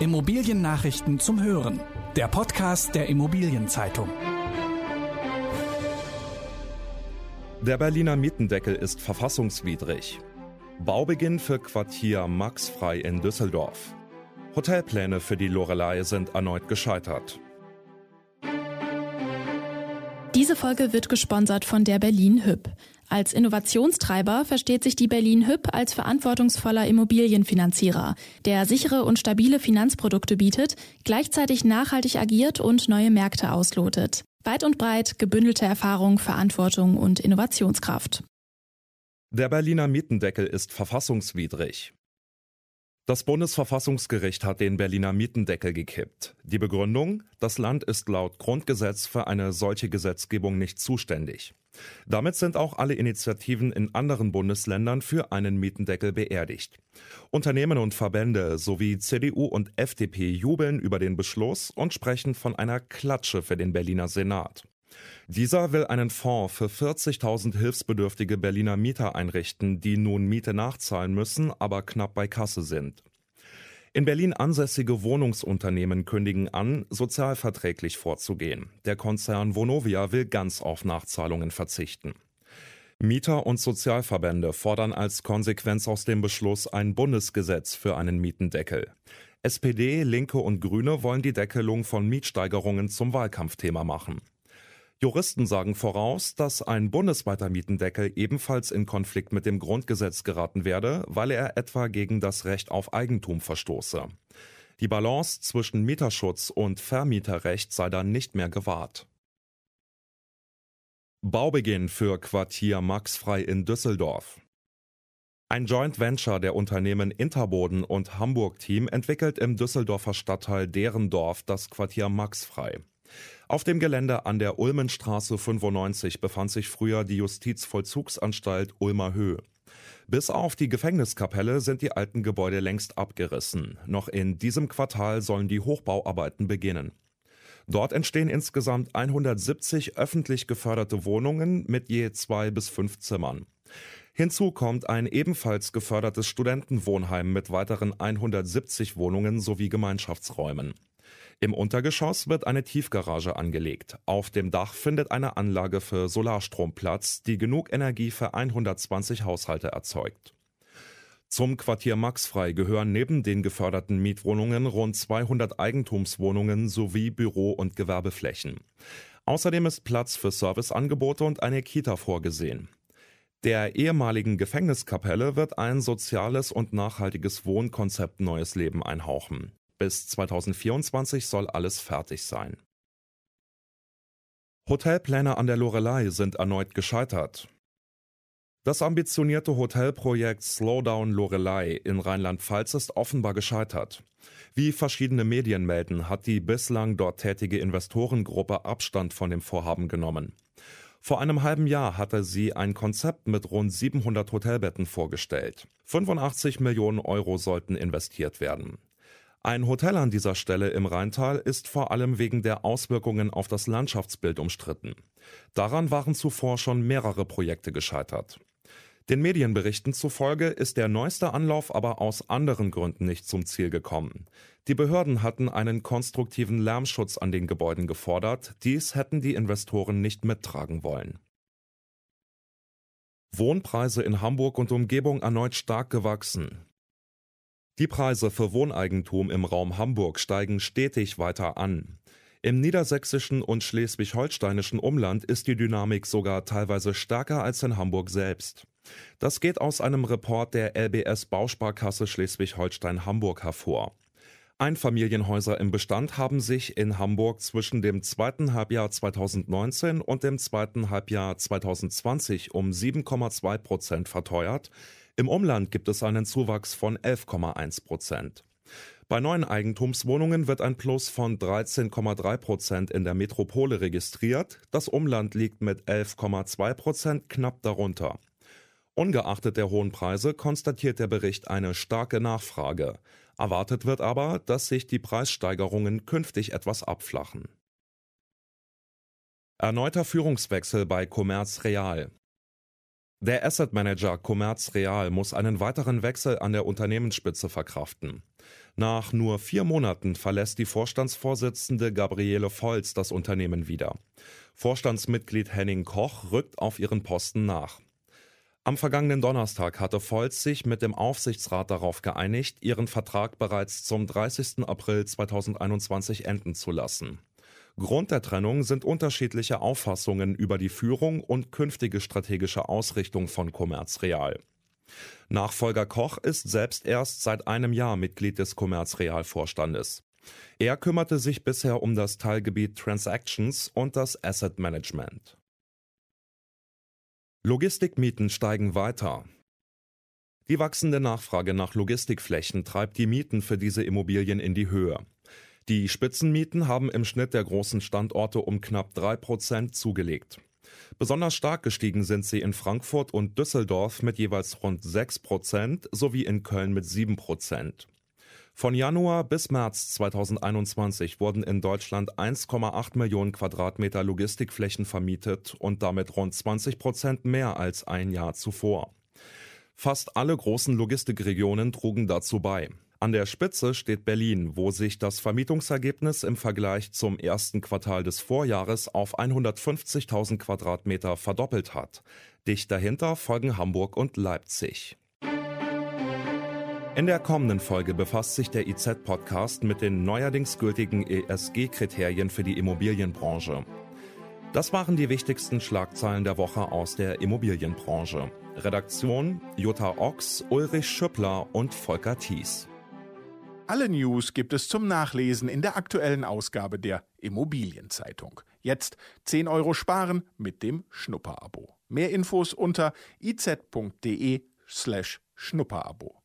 Immobiliennachrichten zum Hören. Der Podcast der Immobilienzeitung. Der Berliner Mietendeckel ist verfassungswidrig. Baubeginn für Quartier Maxfrei in Düsseldorf. Hotelpläne für die Lorelei sind erneut gescheitert. Diese Folge wird gesponsert von der Berlin Hüb. Als Innovationstreiber versteht sich die Berlin Hüb als verantwortungsvoller Immobilienfinanzierer, der sichere und stabile Finanzprodukte bietet, gleichzeitig nachhaltig agiert und neue Märkte auslotet. Weit und breit gebündelte Erfahrung, Verantwortung und Innovationskraft. Der Berliner Mietendeckel ist verfassungswidrig. Das Bundesverfassungsgericht hat den Berliner Mietendeckel gekippt. Die Begründung, das Land ist laut Grundgesetz für eine solche Gesetzgebung nicht zuständig. Damit sind auch alle Initiativen in anderen Bundesländern für einen Mietendeckel beerdigt. Unternehmen und Verbände sowie CDU und FDP jubeln über den Beschluss und sprechen von einer Klatsche für den Berliner Senat. Dieser will einen Fonds für 40.000 hilfsbedürftige Berliner Mieter einrichten, die nun Miete nachzahlen müssen, aber knapp bei Kasse sind. In Berlin ansässige Wohnungsunternehmen kündigen an, sozialverträglich vorzugehen. Der Konzern Vonovia will ganz auf Nachzahlungen verzichten. Mieter und Sozialverbände fordern als Konsequenz aus dem Beschluss ein Bundesgesetz für einen Mietendeckel. SPD, Linke und Grüne wollen die Deckelung von Mietsteigerungen zum Wahlkampfthema machen. Juristen sagen voraus, dass ein bundesweiter Mietendeckel ebenfalls in Konflikt mit dem Grundgesetz geraten werde, weil er etwa gegen das Recht auf Eigentum verstoße. Die Balance zwischen Mieterschutz und Vermieterrecht sei dann nicht mehr gewahrt. Baubeginn für Quartier Maxfrei in Düsseldorf. Ein Joint Venture der Unternehmen Interboden und Hamburg Team entwickelt im Düsseldorfer Stadtteil Derendorf das Quartier Maxfrei. Auf dem Gelände an der Ulmenstraße 95 befand sich früher die Justizvollzugsanstalt Ulmer Höhe. Bis auf die Gefängniskapelle sind die alten Gebäude längst abgerissen. Noch in diesem Quartal sollen die Hochbauarbeiten beginnen. Dort entstehen insgesamt 170 öffentlich geförderte Wohnungen mit je zwei bis fünf Zimmern. Hinzu kommt ein ebenfalls gefördertes Studentenwohnheim mit weiteren 170 Wohnungen sowie Gemeinschaftsräumen. Im Untergeschoss wird eine Tiefgarage angelegt. Auf dem Dach findet eine Anlage für Solarstrom Platz, die genug Energie für 120 Haushalte erzeugt. Zum Quartier Maxfrei gehören neben den geförderten Mietwohnungen rund 200 Eigentumswohnungen sowie Büro- und Gewerbeflächen. Außerdem ist Platz für Serviceangebote und eine Kita vorgesehen. Der ehemaligen Gefängniskapelle wird ein soziales und nachhaltiges Wohnkonzept Neues Leben einhauchen. Bis 2024 soll alles fertig sein. Hotelpläne an der Lorelei sind erneut gescheitert. Das ambitionierte Hotelprojekt Slowdown Lorelei in Rheinland-Pfalz ist offenbar gescheitert. Wie verschiedene Medien melden, hat die bislang dort tätige Investorengruppe Abstand von dem Vorhaben genommen. Vor einem halben Jahr hatte sie ein Konzept mit rund 700 Hotelbetten vorgestellt. 85 Millionen Euro sollten investiert werden. Ein Hotel an dieser Stelle im Rheintal ist vor allem wegen der Auswirkungen auf das Landschaftsbild umstritten. Daran waren zuvor schon mehrere Projekte gescheitert. Den Medienberichten zufolge ist der neueste Anlauf aber aus anderen Gründen nicht zum Ziel gekommen. Die Behörden hatten einen konstruktiven Lärmschutz an den Gebäuden gefordert, dies hätten die Investoren nicht mittragen wollen. Wohnpreise in Hamburg und Umgebung erneut stark gewachsen. Die Preise für Wohneigentum im Raum Hamburg steigen stetig weiter an. Im niedersächsischen und schleswig-holsteinischen Umland ist die Dynamik sogar teilweise stärker als in Hamburg selbst. Das geht aus einem Report der LBS Bausparkasse Schleswig-Holstein-Hamburg hervor. Einfamilienhäuser im Bestand haben sich in Hamburg zwischen dem zweiten Halbjahr 2019 und dem zweiten Halbjahr 2020 um 7,2 Prozent verteuert, im Umland gibt es einen Zuwachs von 11,1 Prozent. Bei neuen Eigentumswohnungen wird ein Plus von 13,3 Prozent in der Metropole registriert. Das Umland liegt mit 11,2 Prozent knapp darunter. Ungeachtet der hohen Preise konstatiert der Bericht eine starke Nachfrage. Erwartet wird aber, dass sich die Preissteigerungen künftig etwas abflachen. Erneuter Führungswechsel bei Commerz Real. Der Asset Manager Commerz Real muss einen weiteren Wechsel an der Unternehmensspitze verkraften. Nach nur vier Monaten verlässt die Vorstandsvorsitzende Gabriele Volz das Unternehmen wieder. Vorstandsmitglied Henning Koch rückt auf ihren Posten nach. Am vergangenen Donnerstag hatte Volz sich mit dem Aufsichtsrat darauf geeinigt, ihren Vertrag bereits zum 30. April 2021 enden zu lassen. Grund der Trennung sind unterschiedliche Auffassungen über die Führung und künftige strategische Ausrichtung von Commerz Real. Nachfolger Koch ist selbst erst seit einem Jahr Mitglied des Commerz Real Vorstandes. Er kümmerte sich bisher um das Teilgebiet Transactions und das Asset Management. Logistikmieten steigen weiter. Die wachsende Nachfrage nach Logistikflächen treibt die Mieten für diese Immobilien in die Höhe. Die Spitzenmieten haben im Schnitt der großen Standorte um knapp 3% zugelegt. Besonders stark gestiegen sind sie in Frankfurt und Düsseldorf mit jeweils rund 6% sowie in Köln mit 7%. Von Januar bis März 2021 wurden in Deutschland 1,8 Millionen Quadratmeter Logistikflächen vermietet und damit rund 20 Prozent mehr als ein Jahr zuvor. Fast alle großen Logistikregionen trugen dazu bei. An der Spitze steht Berlin, wo sich das Vermietungsergebnis im Vergleich zum ersten Quartal des Vorjahres auf 150.000 Quadratmeter verdoppelt hat. Dicht dahinter folgen Hamburg und Leipzig. In der kommenden Folge befasst sich der IZ-Podcast mit den neuerdings gültigen ESG-Kriterien für die Immobilienbranche. Das waren die wichtigsten Schlagzeilen der Woche aus der Immobilienbranche. Redaktion Jutta Ochs, Ulrich Schüppler und Volker Thies. Alle News gibt es zum Nachlesen in der aktuellen Ausgabe der Immobilienzeitung. Jetzt 10 Euro sparen mit dem Schnupperabo. Mehr Infos unter iz.de slash Schnupperabo.